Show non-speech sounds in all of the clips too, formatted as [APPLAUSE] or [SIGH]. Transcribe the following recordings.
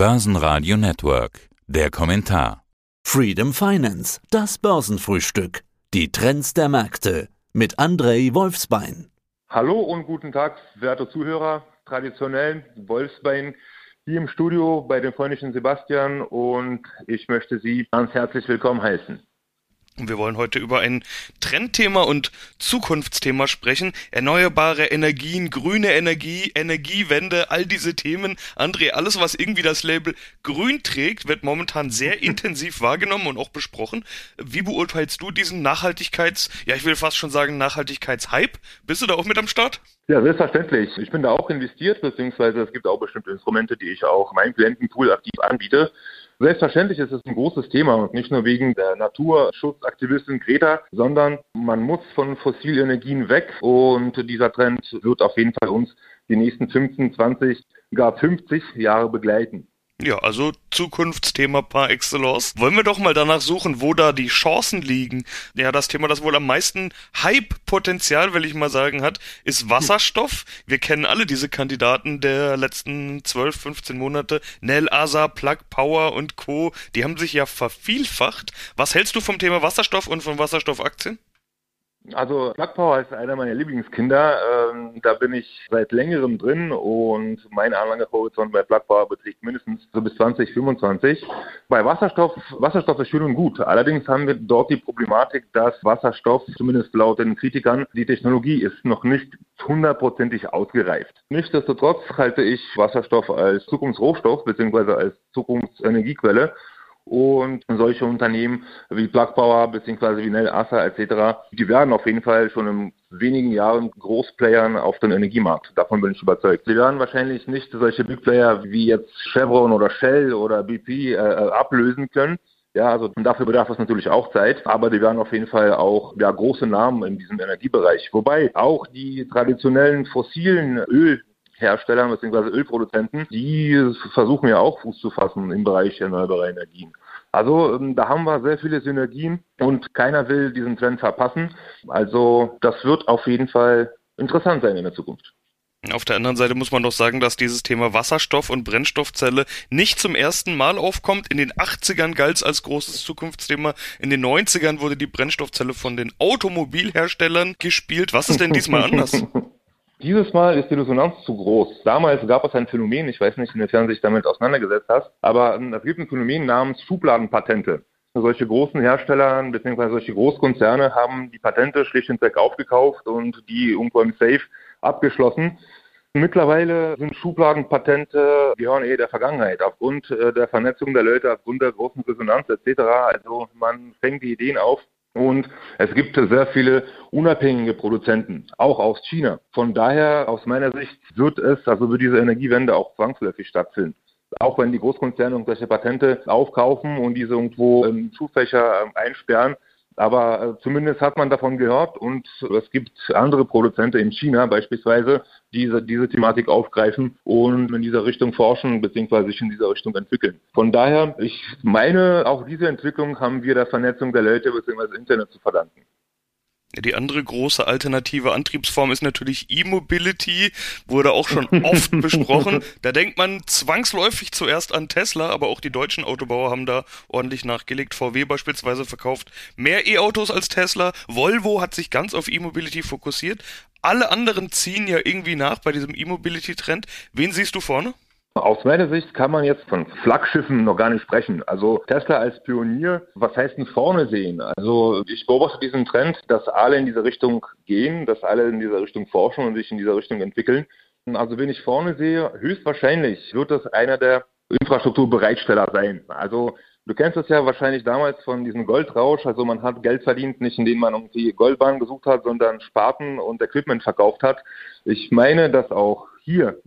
Börsenradio Network. Der Kommentar. Freedom Finance, das Börsenfrühstück. Die Trends der Märkte mit Andrei Wolfsbein. Hallo und guten Tag, werte Zuhörer. Traditionell Wolfsbein hier im Studio bei dem freundlichen Sebastian und ich möchte Sie ganz herzlich willkommen heißen. Und wir wollen heute über ein Trendthema und Zukunftsthema sprechen. Erneuerbare Energien, grüne Energie, Energiewende, all diese Themen. André, alles, was irgendwie das Label grün trägt, wird momentan sehr [LAUGHS] intensiv wahrgenommen und auch besprochen. Wie beurteilst du diesen Nachhaltigkeits, ja, ich will fast schon sagen Nachhaltigkeitshype? Bist du da auch mit am Start? Ja, selbstverständlich. Ich bin da auch investiert, beziehungsweise es gibt auch bestimmte Instrumente, die ich auch meinem Klientenpool aktiv anbiete. Selbstverständlich ist es ein großes Thema und nicht nur wegen der Naturschutzaktivistin Greta, sondern man muss von fossilen Energien weg und dieser Trend wird auf jeden Fall uns die nächsten 15, 20, gar 50 Jahre begleiten. Ja, also Zukunftsthema par excellence. Wollen wir doch mal danach suchen, wo da die Chancen liegen. Ja, das Thema, das wohl am meisten Hype-Potenzial, will ich mal sagen, hat, ist Wasserstoff. Wir kennen alle diese Kandidaten der letzten 12, 15 Monate. Nel Asa, Plug Power und Co. Die haben sich ja vervielfacht. Was hältst du vom Thema Wasserstoff und von Wasserstoffaktien? Also Plug Power ist einer meiner Lieblingskinder. Ähm, da bin ich seit längerem drin und mein Anlagehorizont bei Plug Power beträgt mindestens so bis 2025. Bei Wasserstoff, Wasserstoff ist schön und gut. Allerdings haben wir dort die Problematik, dass Wasserstoff, zumindest laut den Kritikern, die Technologie ist noch nicht hundertprozentig ausgereift. Nichtsdestotrotz halte ich Wasserstoff als Zukunftsrohstoff bzw. als Zukunftsenergiequelle und solche Unternehmen wie Plug Power bzw. wie Nel Asa etc., die werden auf jeden Fall schon in wenigen Jahren Großplayern auf den Energiemarkt. Davon bin ich überzeugt. Sie werden wahrscheinlich nicht solche Big Player wie jetzt Chevron oder Shell oder BP äh, äh, ablösen können. Ja, also dafür bedarf es natürlich auch Zeit, aber die werden auf jeden Fall auch ja, große Namen in diesem Energiebereich. Wobei auch die traditionellen fossilen Öl Hersteller bzw. Ölproduzenten, die versuchen ja auch Fuß zu fassen im Bereich erneuerbarer Energien. Also ähm, da haben wir sehr viele Synergien und keiner will diesen Trend verpassen. Also das wird auf jeden Fall interessant sein in der Zukunft. Auf der anderen Seite muss man doch sagen, dass dieses Thema Wasserstoff und Brennstoffzelle nicht zum ersten Mal aufkommt. In den 80ern galt es als großes Zukunftsthema. In den 90ern wurde die Brennstoffzelle von den Automobilherstellern gespielt. Was ist denn diesmal [LAUGHS] anders? Dieses Mal ist die Resonanz zu groß. Damals gab es ein Phänomen, ich weiß nicht, inwiefern du dich damit auseinandergesetzt hast, aber es gibt ein Phänomen namens Schubladenpatente. Solche großen Hersteller bzw. solche Großkonzerne haben die Patente schlicht und weg aufgekauft und die irgendwo im Safe abgeschlossen. Mittlerweile sind Schubladenpatente, gehören eh der Vergangenheit, aufgrund äh, der Vernetzung der Leute, aufgrund der großen Resonanz etc. Also man fängt die Ideen auf, und es gibt sehr viele unabhängige Produzenten, auch aus China. Von daher, aus meiner Sicht, wird es, also wird diese Energiewende auch zwangsläufig stattfinden. Auch wenn die Großkonzerne irgendwelche Patente aufkaufen und diese irgendwo im Schulfächer ähm, einsperren, aber äh, zumindest hat man davon gehört und es gibt andere Produzenten in China beispielsweise, die diese, diese Thematik aufgreifen und in dieser Richtung forschen bzw. sich in dieser Richtung entwickeln. Von daher, ich meine, auch diese Entwicklung haben wir der Vernetzung der Leute bzw. Internet zu verdanken. Die andere große alternative Antriebsform ist natürlich E-Mobility, wurde auch schon oft [LAUGHS] besprochen. Da denkt man zwangsläufig zuerst an Tesla, aber auch die deutschen Autobauer haben da ordentlich nachgelegt. VW beispielsweise verkauft mehr E-Autos als Tesla. Volvo hat sich ganz auf E-Mobility fokussiert. Alle anderen ziehen ja irgendwie nach bei diesem E-Mobility-Trend. Wen siehst du vorne? Aus meiner Sicht kann man jetzt von Flaggschiffen noch gar nicht sprechen. Also Tesla als Pionier, was heißt denn vorne sehen? Also ich beobachte diesen Trend, dass alle in diese Richtung gehen, dass alle in dieser Richtung forschen und sich in dieser Richtung entwickeln. Also wenn ich vorne sehe, höchstwahrscheinlich wird das einer der Infrastrukturbereitsteller sein. Also Du kennst es ja wahrscheinlich damals von diesem Goldrausch. Also man hat Geld verdient, nicht indem man irgendwie Goldbahn gesucht hat, sondern Spaten und Equipment verkauft hat. Ich meine, dass auch hier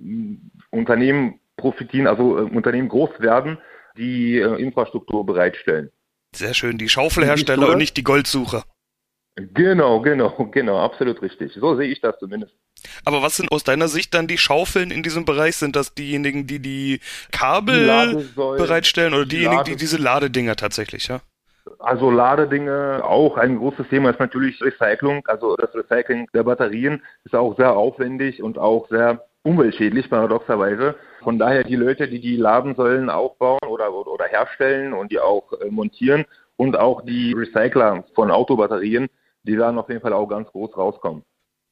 Unternehmen profitieren, also äh, Unternehmen groß werden, die äh, Infrastruktur bereitstellen. Sehr schön, die Schaufelhersteller und nicht die Goldsucher. Genau, genau, genau, absolut richtig. So sehe ich das zumindest. Aber was sind aus deiner Sicht dann die Schaufeln in diesem Bereich? Sind das diejenigen, die die Kabel bereitstellen oder diejenigen, die, die diese Ladedinger tatsächlich, ja? Also Ladedinge, auch ein großes Thema ist natürlich Recycling. Also das Recycling der Batterien ist auch sehr aufwendig und auch sehr umweltschädlich paradoxerweise. Von daher die Leute, die die Ladensäulen aufbauen oder, oder herstellen und die auch äh, montieren und auch die Recycler von Autobatterien, die werden auf jeden Fall auch ganz groß rauskommen.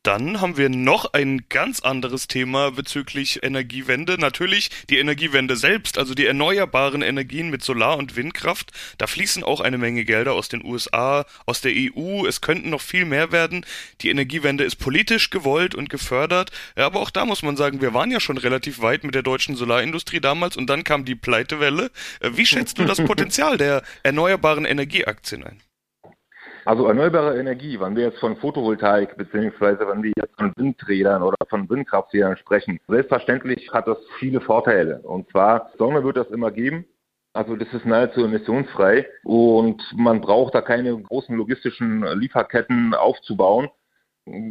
Dann haben wir noch ein ganz anderes Thema bezüglich Energiewende. Natürlich die Energiewende selbst, also die erneuerbaren Energien mit Solar- und Windkraft. Da fließen auch eine Menge Gelder aus den USA, aus der EU. Es könnten noch viel mehr werden. Die Energiewende ist politisch gewollt und gefördert. Ja, aber auch da muss man sagen, wir waren ja schon relativ weit mit der deutschen Solarindustrie damals und dann kam die Pleitewelle. Wie schätzt du das [LAUGHS] Potenzial der erneuerbaren Energieaktien ein? Also erneuerbare Energie, wenn wir jetzt von Photovoltaik beziehungsweise wenn wir jetzt von Windrädern oder von Windkrafträdern sprechen, selbstverständlich hat das viele Vorteile. Und zwar Sonne wird das immer geben. Also das ist nahezu emissionsfrei und man braucht da keine großen logistischen Lieferketten aufzubauen.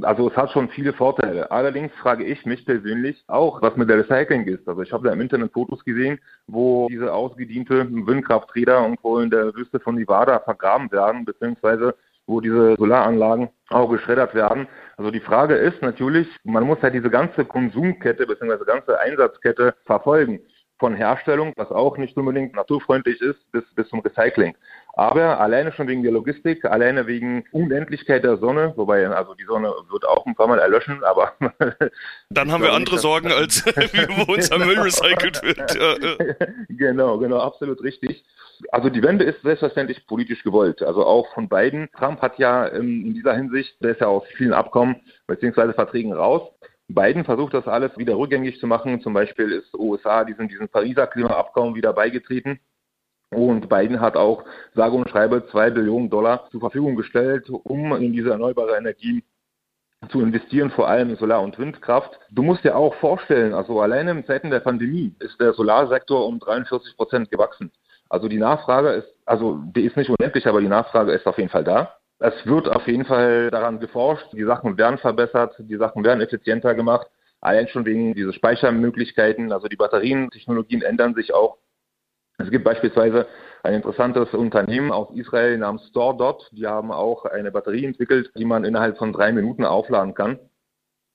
Also es hat schon viele Vorteile. Allerdings frage ich mich persönlich auch, was mit der Recycling ist. Also ich habe da im Internet Fotos gesehen, wo diese ausgediente Windkrafträder irgendwo in der Wüste von Nevada vergraben werden, beziehungsweise wo diese Solaranlagen auch geschreddert werden. Also die Frage ist natürlich, man muss halt diese ganze Konsumkette bzw. ganze Einsatzkette verfolgen von Herstellung, was auch nicht unbedingt naturfreundlich ist, bis, bis zum Recycling. Aber alleine schon wegen der Logistik, alleine wegen Unendlichkeit der Sonne, wobei also die Sonne wird auch ein paar Mal erlöschen, aber [LAUGHS] dann haben wir andere Sorgen, als [LAUGHS] wie wo unser Müll recycelt wird. genau, genau, absolut richtig. Also die Wende ist selbstverständlich politisch gewollt, also auch von beiden. Trump hat ja in dieser Hinsicht, der ist ja aus vielen Abkommen bzw. Verträgen raus. Biden versucht das alles wieder rückgängig zu machen. Zum Beispiel ist USA diesen, diesen Pariser Klimaabkommen wieder beigetreten. Und Biden hat auch sage und schreibe zwei Billionen Dollar zur Verfügung gestellt, um in diese erneuerbare Energie zu investieren, vor allem in Solar- und Windkraft. Du musst dir auch vorstellen, also alleine in Zeiten der Pandemie ist der Solarsektor um 43 Prozent gewachsen. Also die Nachfrage ist, also die ist nicht unendlich, aber die Nachfrage ist auf jeden Fall da. Es wird auf jeden Fall daran geforscht, die Sachen werden verbessert, die Sachen werden effizienter gemacht, allein schon wegen dieser Speichermöglichkeiten. Also die Batterientechnologien ändern sich auch. Es gibt beispielsweise ein interessantes Unternehmen aus Israel namens StoreDot. Die haben auch eine Batterie entwickelt, die man innerhalb von drei Minuten aufladen kann.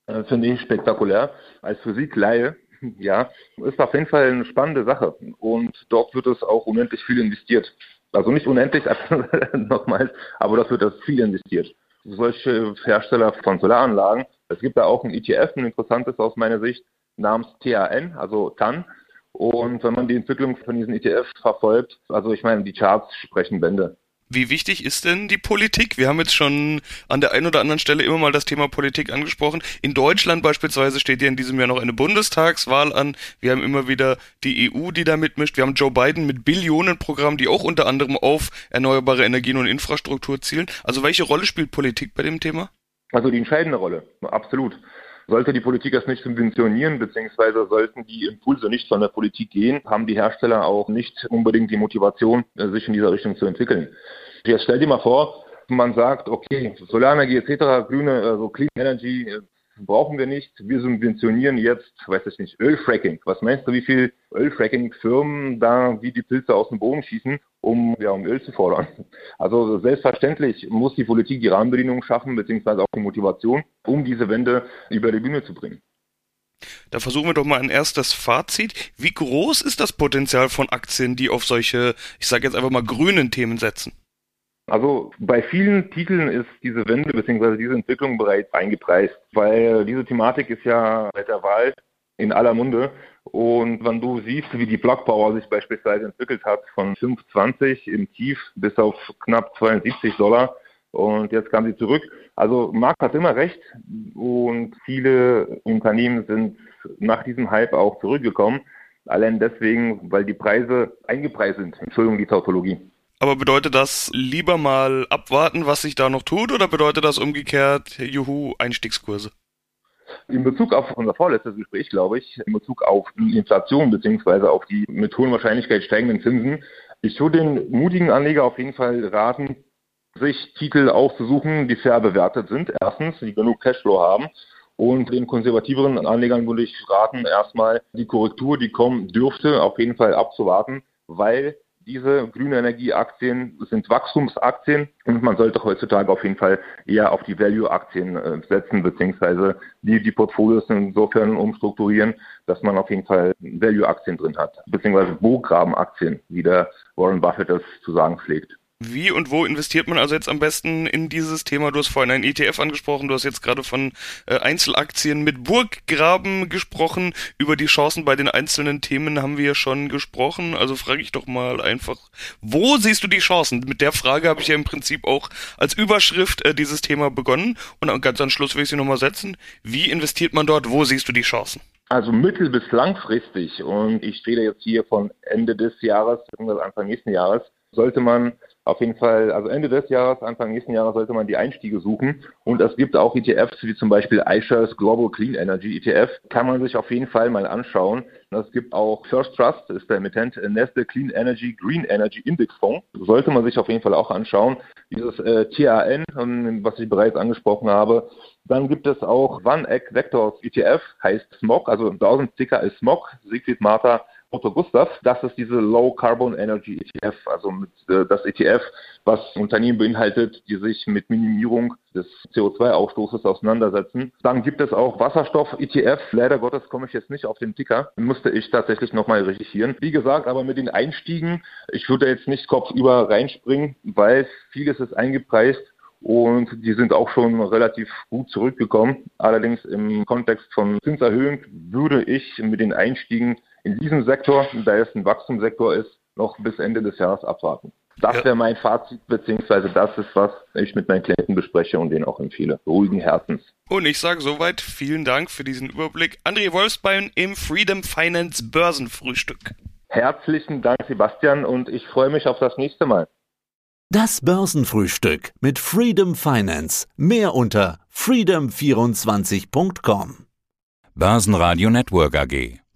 Äh, Finde ich spektakulär. Als Physikleihe, [LAUGHS] ja, ist auf jeden Fall eine spannende Sache. Und dort wird es auch unendlich viel investiert. Also nicht unendlich, [LAUGHS] nochmals, aber das wird das viel investiert. Solche Hersteller von Solaranlagen, es gibt da auch ein ETF, ein interessantes aus meiner Sicht, namens TAN, also TAN. Und wenn man die Entwicklung von diesen ETF verfolgt, also ich meine, die Charts sprechen Bände. Wie wichtig ist denn die Politik? Wir haben jetzt schon an der einen oder anderen Stelle immer mal das Thema Politik angesprochen. In Deutschland beispielsweise steht ja in diesem Jahr noch eine Bundestagswahl an. Wir haben immer wieder die EU, die da mitmischt. Wir haben Joe Biden mit Billionenprogrammen, die auch unter anderem auf erneuerbare Energien und Infrastruktur zielen. Also welche Rolle spielt Politik bei dem Thema? Also die entscheidende Rolle, absolut. Sollte die Politik das nicht subventionieren, beziehungsweise sollten die Impulse nicht von der Politik gehen, haben die Hersteller auch nicht unbedingt die Motivation, sich in dieser Richtung zu entwickeln. Jetzt stell dir mal vor, man sagt, okay, Solarenergie etc., grüne, also Clean Energy äh, brauchen wir nicht. Wir subventionieren jetzt, weiß ich nicht, Ölfracking. Was meinst du, wie viel Ölfracking-Firmen da wie die Pilze aus dem Boden schießen, um, ja, um Öl zu fordern? Also selbstverständlich muss die Politik die Rahmenbedingungen schaffen, beziehungsweise auch die Motivation, um diese Wende über die Bühne zu bringen. Da versuchen wir doch mal ein erstes Fazit. Wie groß ist das Potenzial von Aktien, die auf solche, ich sage jetzt einfach mal grünen Themen setzen? Also bei vielen Titeln ist diese Wende bzw. diese Entwicklung bereits eingepreist, weil diese Thematik ist ja seit der Wahl in aller Munde. Und wenn du siehst, wie die Plug Power sich beispielsweise entwickelt hat, von 5,20 im Tief bis auf knapp 72 Dollar und jetzt kam sie zurück. Also Marc hat immer recht und viele Unternehmen sind nach diesem Hype auch zurückgekommen. Allein deswegen, weil die Preise eingepreist sind. Entschuldigung, die Tautologie. Aber bedeutet das lieber mal abwarten, was sich da noch tut, oder bedeutet das umgekehrt, juhu, Einstiegskurse? In Bezug auf unser vorletztes Gespräch, glaube ich, in Bezug auf die Inflation beziehungsweise auf die mit hohen Wahrscheinlichkeit steigenden Zinsen, ich würde den mutigen Anleger auf jeden Fall raten, sich Titel auszusuchen, die fair bewertet sind. Erstens, die genug Cashflow haben. Und den konservativeren Anlegern würde ich raten, erstmal die Korrektur, die kommen dürfte, auf jeden Fall abzuwarten, weil diese grüne Energieaktien sind Wachstumsaktien und man sollte heutzutage auf jeden Fall eher auf die Value-Aktien äh, setzen, beziehungsweise die, die Portfolios insofern umstrukturieren, dass man auf jeden Fall Value-Aktien drin hat, beziehungsweise Bograben-Aktien, wie der Warren Buffett das zu sagen pflegt. Wie und wo investiert man also jetzt am besten in dieses Thema? Du hast vorhin ein ETF angesprochen, du hast jetzt gerade von äh, Einzelaktien mit Burggraben gesprochen. Über die Chancen bei den einzelnen Themen haben wir schon gesprochen. Also frage ich doch mal einfach, wo siehst du die Chancen? Mit der Frage habe ich ja im Prinzip auch als Überschrift äh, dieses Thema begonnen. Und ganz am Schluss will ich sie nochmal setzen. Wie investiert man dort? Wo siehst du die Chancen? Also mittel- bis langfristig, und ich rede jetzt hier von Ende des Jahres, bzw. Anfang nächsten Jahres, sollte man auf jeden Fall, also Ende des Jahres, Anfang nächsten Jahres sollte man die Einstiege suchen. Und es gibt auch ETFs, wie zum Beispiel iShares Global Clean Energy ETF, kann man sich auf jeden Fall mal anschauen. Und es gibt auch First Trust, ist der Emittent Nestle Clean Energy Green Energy Index Fonds. Sollte man sich auf jeden Fall auch anschauen. Dieses äh, TAN, ähm, was ich bereits angesprochen habe. Dann gibt es auch One Egg Vectors ETF, heißt SMOG, also 1000 Ticker ist SMOG, Siegfried Martha Otto Gustav, das ist diese Low Carbon Energy ETF, also mit, äh, das ETF, was Unternehmen beinhaltet, die sich mit Minimierung des CO2-Ausstoßes auseinandersetzen. Dann gibt es auch Wasserstoff-ETF. Leider Gottes komme ich jetzt nicht auf den Ticker. Musste ich tatsächlich nochmal recherchieren. Wie gesagt, aber mit den Einstiegen, ich würde jetzt nicht kopfüber reinspringen, weil vieles ist eingepreist und die sind auch schon relativ gut zurückgekommen. Allerdings im Kontext von Zinserhöhung würde ich mit den Einstiegen in diesem Sektor, da es ein Wachstumssektor ist, noch bis Ende des Jahres abwarten. Das wäre mein Fazit, beziehungsweise das ist, was ich mit meinen Klienten bespreche und denen auch empfehle. Ruhigen Herzens. Und ich sage soweit vielen Dank für diesen Überblick. André Wolfsbein im Freedom Finance Börsenfrühstück. Herzlichen Dank, Sebastian, und ich freue mich auf das nächste Mal. Das Börsenfrühstück mit Freedom Finance. Mehr unter freedom24.com. Börsenradio Network AG.